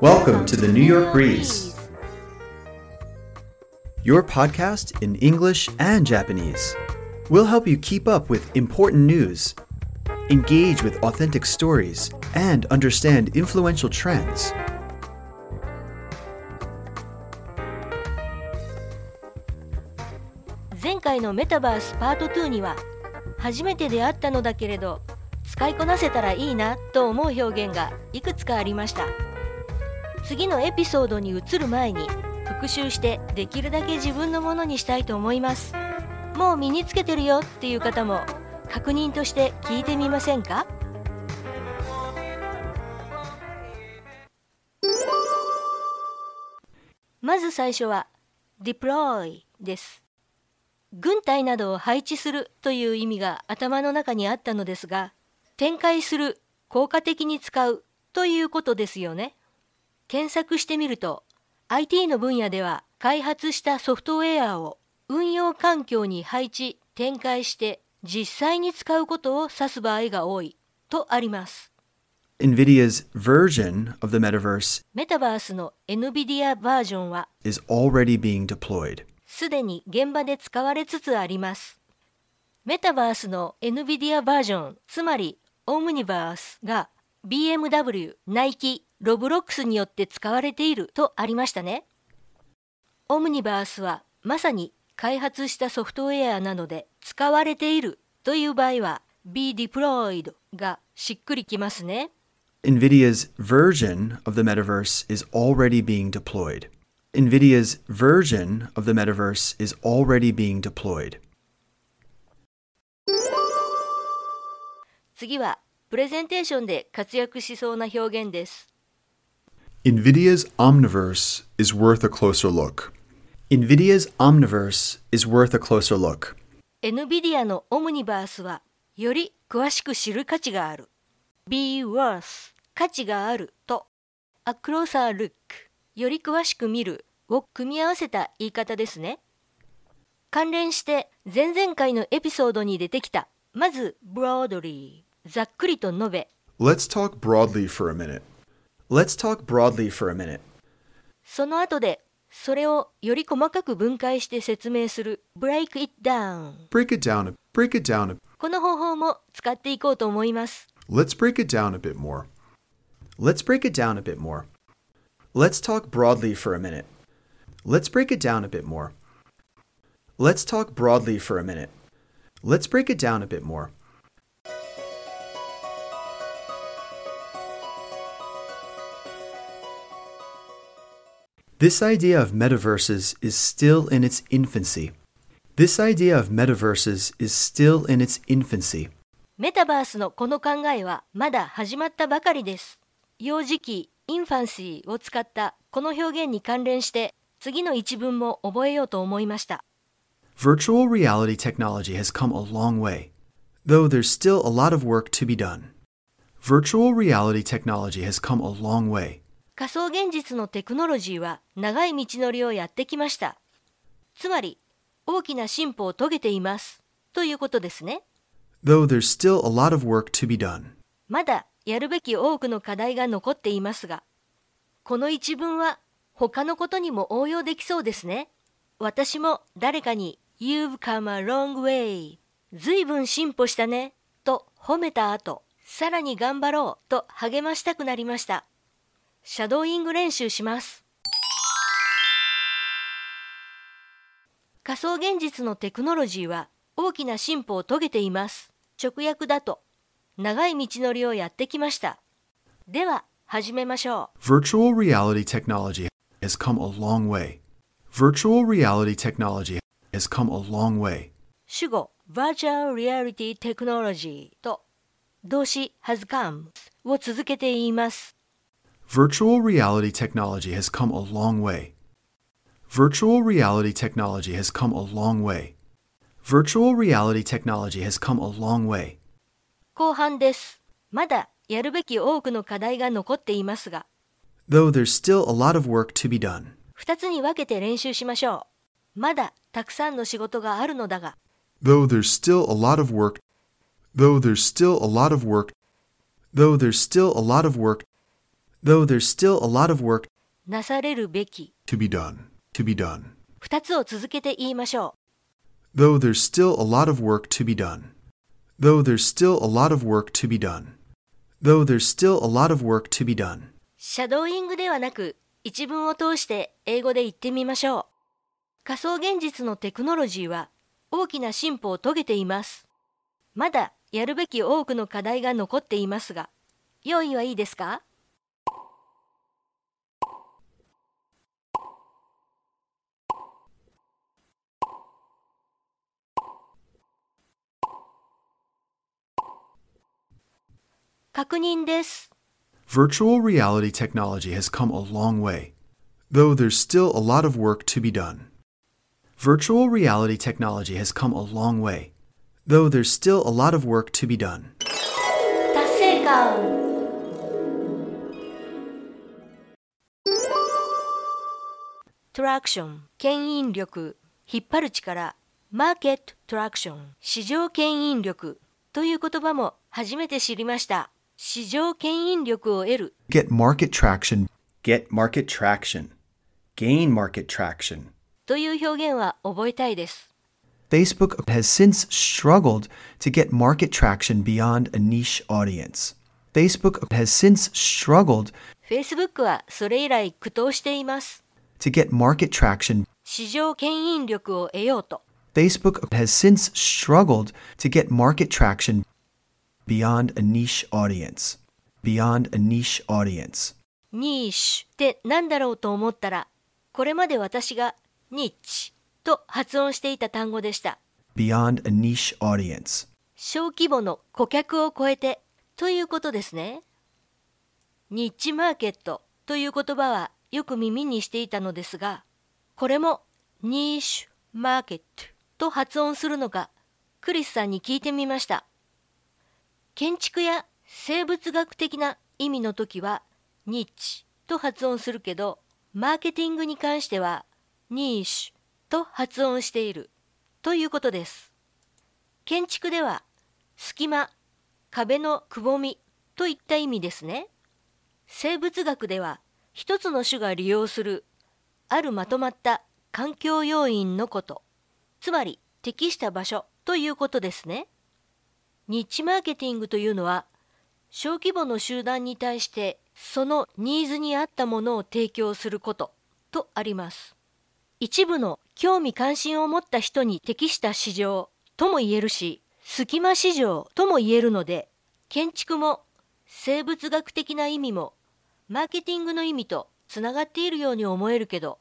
Welcome to the New York Breeze, your podcast in English and Japanese. We'll help you keep up with important news, engage with authentic stories, and understand influential trends. 前回のメタバースパート2には初めて出会ったのだけれど使いこなせたらいいなと思う表現がいくつかありました 次のエピソードに移る前に復習してできるだけ自分のものにしたいと思います。もう身につけてるよっていう方も確認として聞いてみませんか？まず最初は deploy です。軍隊などを配置するという意味が頭の中にあったのですが展開する効果的に使うということですよね。検索してみると IT の分野では開発したソフトウェアを運用環境に配置展開して実際に使うことを指す場合が多いとあります NVIDIA's version of the metaverse メタバースの NVIDIA バージョンは is already being deployed. すでに現場で使われつつあります。メタバースの NVIDIA バージョン、つまりオムニバースが BMW、ナイキ、ロブロックスによって使われているとありましたね。オムニバースはまさに開発したソフトウェアなので使われているという場合は be deployed がしっくりきますね。NVIDIA's version of the metaverse is already being deployed. NVIDIA's version of the metaverse is already being deployed. 次はプレゼンテーションで活躍しそうな表現です。NVIDIA's Omniverse is worth a closer look. NVIDIA's Omniverse is worth a closer look. NVIDIA のオムニバースはより詳しく知る価値がある。be worth 価値があると a closer look より詳しく見るを組み合わせた言い方ですね。関連して前々回のエピソードに出てきたまず broadly ざっくりと述べ Let's talk broadly for a minute. Let's talk broadly for a minute. その後でそれをより細かく分解して説明する break it down Break it down, a- break it down. a- この方法も使っていこうと思います。 Let's break it down a bit more. Let's break it down a bit more. Let's talk broadly for a minute. Let's break it down a bit more. Let's talk broadly for a minute. Let's break it down a bit more. This idea of metaverses is still in its infancy. This idea of metaverses is still in its infancy. メタバースのこの考えはまだ始まったばかりです。幼児期、インファンシーを使ったこの表現に関連して次の一文も覚えようと思いました。 Virtual reality technology has come a long way, though there's still a lot of work to be done. Virtual reality technology has come a long way, 仮想現実のテクノロジーは長い道のりをやってきました。つまり大きな進歩を遂げていますということですね。though there's still a lot of work to be done. まだやるべき多くの課題が残っていますが、この一文は他のことにも応用できそうですね。私も誰かに You've come a long way ずいぶん進歩したねと褒めた後、さらに頑張ろうと励ましたくなりました。シャドーイング練習します。仮想現実のテクノロジーは大きな進歩を遂げています。直訳だと長い道のりをやってきました。では始めましょう。Virtual reality technology has come a long way. Virtual reality technology has come a long way. 主語 Virtual Reality Technology と動詞 has come を続けて言います。Virtual reality technology has come a long way. Virtual reality technology has come a long way. Virtual reality technology has come a long way. 後半です。まだやるべき多くの課題が残っていますが、 Though there's still a lot of work to be done. 2つに分けて練習しましょう。まだたくさんの仕事があるのだが、 Though there's still a lot of work, though there's still a lot of work, though there's still a lot of work, Though there's still a lot of work なされるべき to be done. To be done. 2つを続けて言いましょ Though there's still a lot of work to be done. Though there's still a lot of work to be done. Though there's still a lot of work to be done. うシャドーイングではなく一文を通して英語で言ってみましょう仮想現実のテクノロジーは大きな進歩を遂げていますまだやるべき多くの課題が残っていますが用意はいいですか確認です。Virtual reality technology has come a long way, though there's still a lot of work to be done. Virtual reality technology has come a long way, though there's still a lot of work to be done. 達成感トラクション牽引力引っ張る力マーケットトラクション市場牽引力という言葉も初めて知りました市場牽引力を得る Get market traction. Get market traction. Gain market traction. という表現は覚えたいです Facebook has since struggled to get market traction beyond a niche audience. Facebook has since struggled Facebook はそれ以来苦闘しています to get market traction 市場牽引力を得ようと Facebook has since struggled to get market traction beyond a niche audience. Beyond a niche audience. ニーシュって何だろうと思ったらこれまで私がニッチと発音していた単語でした Beyond a niche audience. 小規模の顧客を超えてということですねニッチマーケットという言葉はよく耳にしていたのですがこれもニーシュマーケットと発音するのかクリスさんに聞いてみました建築や生物学的な意味の時はニッチと発音するけどマーケティングに関してはニーシュと発音しているということです。建築では隙間壁のくぼみといった意味ですね。生物学では一つの種が利用するあるまとまった環境要因のことつまり適した場所ということですね。ニッチマーケティングというのは小規模の集団に対してそのニーズに合ったものを提供することとあります。一部の興味関心を持った人に適した市場とも言えるし隙間市場とも言えるので建築も生物学的な意味もマーケティングの意味とつながっているように思えるけど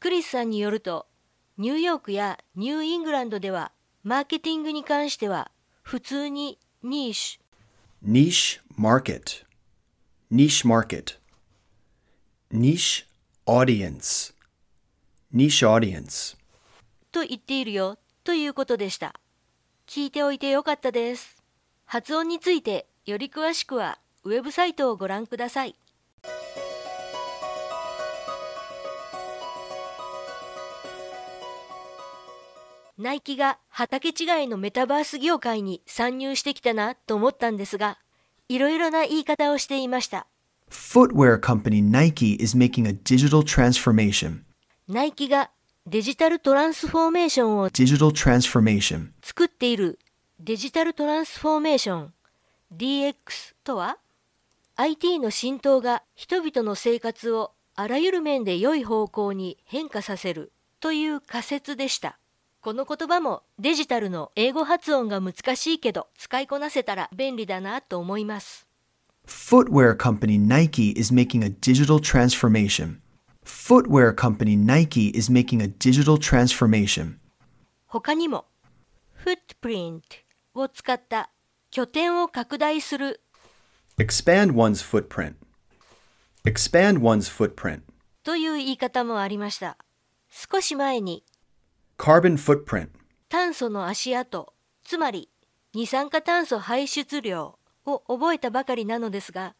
クリスさんによるとニューヨークやニューイングランドではマーケティングに関しては普通にニーシュ Niche market. Niche market. Niche audience. Niche audience. と言っているよということでした聞いておいてよかったです発音についてより詳しくはウェブサイトをご覧くださいナイキが畑違いのメタバース業界に参入してきたなと思ったんですがいろいろな言い方をしていました Footwear company Nike is making a digital transformation. ナイキがデジタルトランスフォーメーションを Digital transformation. 作っているデジタルトランスフォーメーション DX とは IT の浸透が人々の生活をあらゆる面で良い方向に変化させるという仮説でしたこの言葉もデジタルの英語発音が難しいけど使いこなせたら便利だなと思います Footwear company Nike is making a digital transformation. Footwear company Nike is making a digital transformation. 他にも Footprint を使った拠点を拡大する Expand one's footprint. Expand one's footprint. という言い方もありました少し前に Carbon footprint. 炭素の足跡つまり二酸化炭素排出量を覚えたばかりなのですが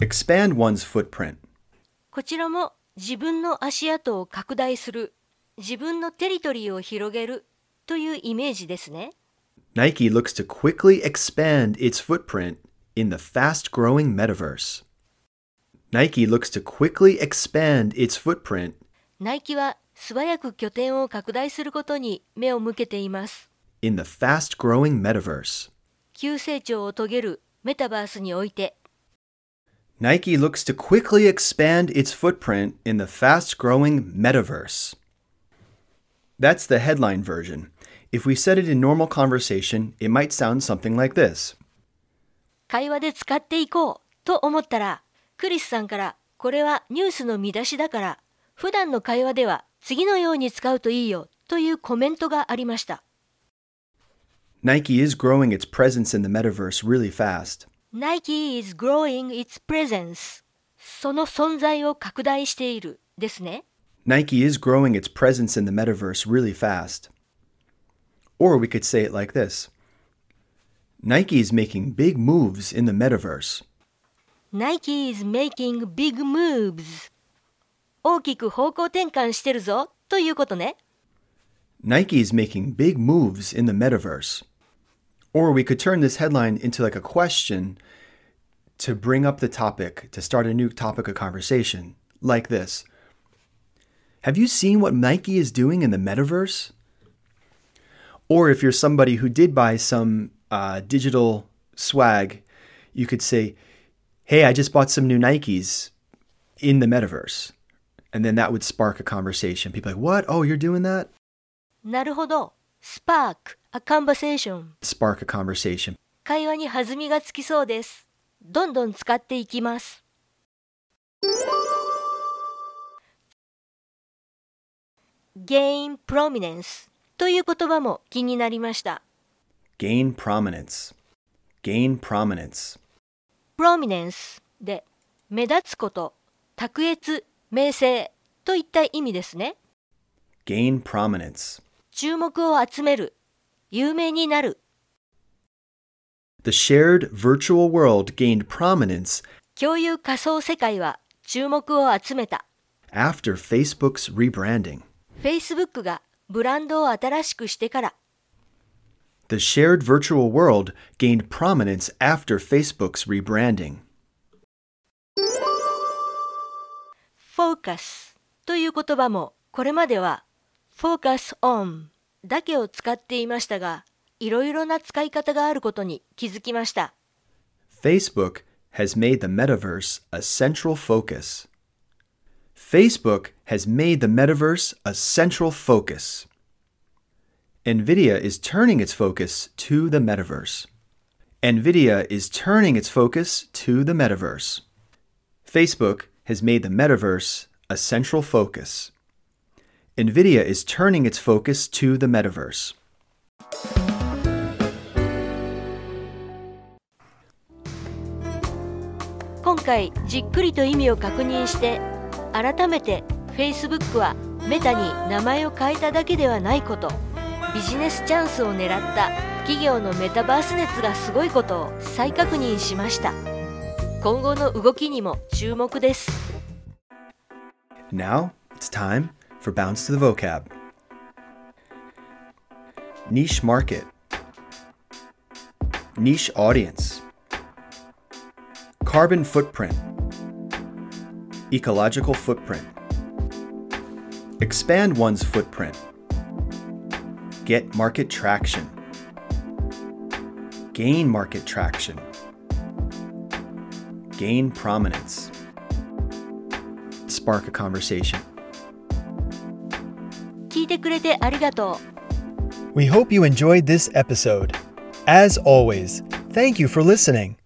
Expand one's footprint. こちらも自分の足跡を拡大する自分のテリトリーを広げるというイメージですね Nike looks to quickly expand its footprint in the fast growing metaverse. Nike looks to quickly expand its footprint ナイキは 素早く拠点を拡大することに目を向けています。in the fast growing metaverse. 急成長を遂げるメタバースにおいて Nike looks to quickly expand its footprint in the fast growing metaverse. That's the headline version. If we said it in normal conversation, it might sound something like this 会話で使っていこうと思ったらクリスさんからこれはニュースの見出しだから普段の会話では次のように使うといいよというコメントがありました。Nike is growing its presence in the metaverse really fast. Nike is growing its presence その存在を拡大しているですね。Nike is growing its presence in the metaverse really fast. Or we could say it like this Nike is making big moves in the metaverse. Nike is making big moves 大きく方向転換してるぞということね。 Nike is making big moves in the metaverse. Or we could turn this headline into like a question to bring up the topic, to start a new topic of conversation, like this Have you seen what Nike is doing in the metaverse? Or if you're somebody who did buy some uh, digital swag, you could say, Hey, I just bought some new Nikes in the metaverse. And then that would spark a conversation. People like, What? Oh, you're doing that? なるほど。Spark a conversation Spark a conversation. 会話に弾みがつきそうです。どんどん使っていきます。gain prominence という言葉も気になりました。Gain prominence. Gain prominence. prominence で目立つこと、卓越、名声といった意味ですね。Gain prominence. 注目を集める、有名になる、The shared virtual world gained prominence 共有仮想世界は注目を集めた。after Facebook's rebranding. Facebook がブランドを新しくしてから。The shared virtual world gained prominence after Facebook's rebranding. Focus という言葉もこれまでは focus on だけを使っていましたが、いろいろな使い方があることに気づきました。Facebook has made the metaverse a central focus. Facebook has made the metaverse a central focus. NVIDIA is turning its focus to the metaverse. NVIDIA is turning its focus to the metaverse. Facebook has made the metaverse a central focus. NVIDIA is turning its focus to the metaverse. 今回じっくりと意味を確認して改めて Facebook はメタに名前を変えただけではないことビジネスチャンスを狙った企業のメタバース熱がすごいことを再確認しました今後の動きにも注目です Now it's time for Bounce to the Vocab. Niche market, niche audience, carbon footprint, ecological footprint, expand one's footprint, get market traction, gain market traction, gain prominence spark a conversation. 聞いてくれてありがとう We hope you enjoyed this episode. As always, thank you for listening.